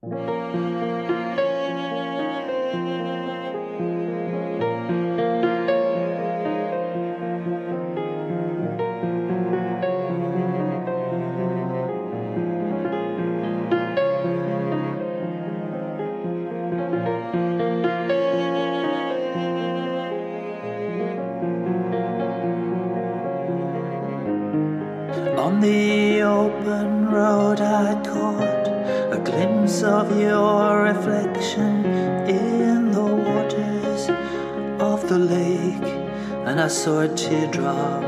On the open road, I caught glimpse of your reflection in the waters of the lake, and I saw a teardrop.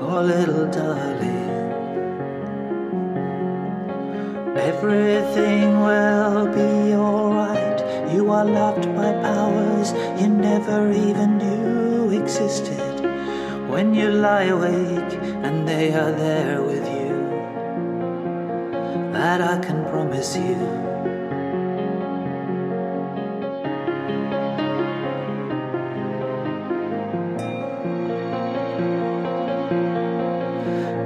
Oh, little darling, everything will be alright. You are loved by powers you never even knew existed when you lie awake and they are there with you. That I can promise you.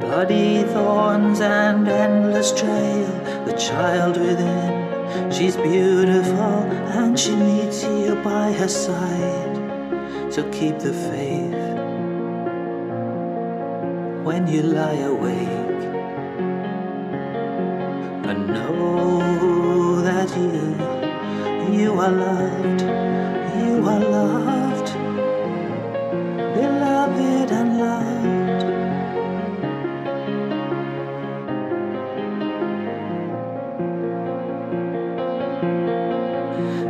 Bloody thorns and endless trail, the child within. She's beautiful and she needs you by her side. So keep the faith when you lie awake know that you you are loved you are loved. Beloved and loved.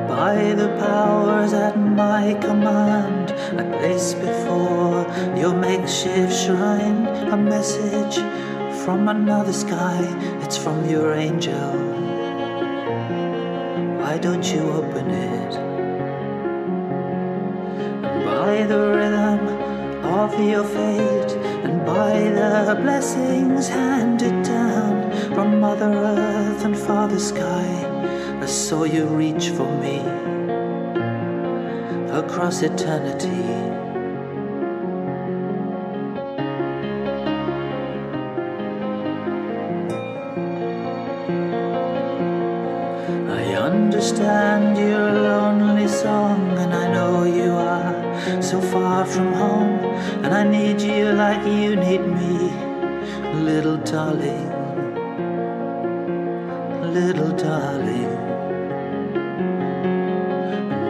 By the powers at my command I place before your makeshift shrine a message from another sky. It's from your angel. Why don't you open it? And by the rhythm of your fate, and by the blessings handed down from Mother Earth and Father Sky, I saw you reach for me across eternity. Understand your lonely song, and I know you are so far from home, and I need you like you need me, little darling, little darling.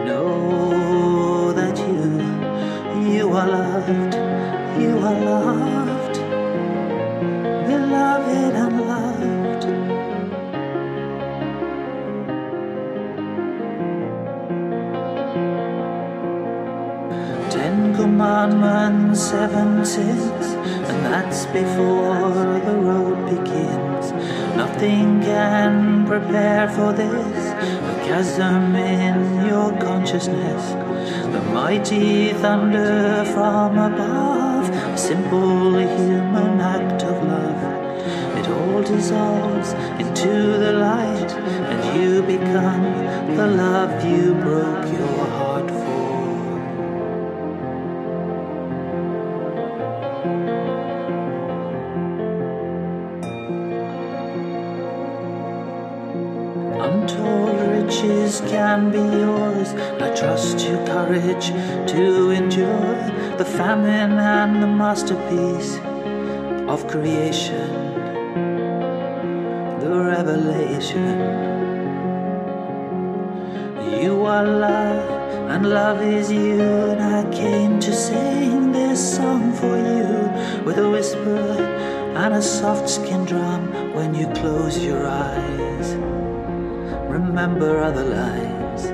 Know that you, you are loved, you are loved, Ten commandments, seven sins, and that's before the road begins. Nothing can prepare for this, a chasm in your consciousness. The mighty thunder from above, a simple human act of love. It all dissolves into the light, and you become the love you broke your heart Untold riches can be yours. I trust your courage to endure the famine and the masterpiece of creation, the revelation. You are love, and love is you, and I came to sing this song for you with a whisper and a soft skin drum when you close your eyes remember other lives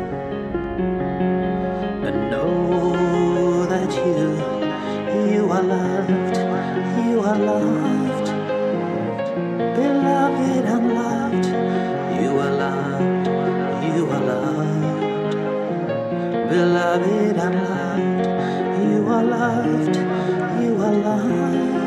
and know that you you are loved you are loved. Beloved and loved you are loved you are loved. Beloved and loved you are loved you are loved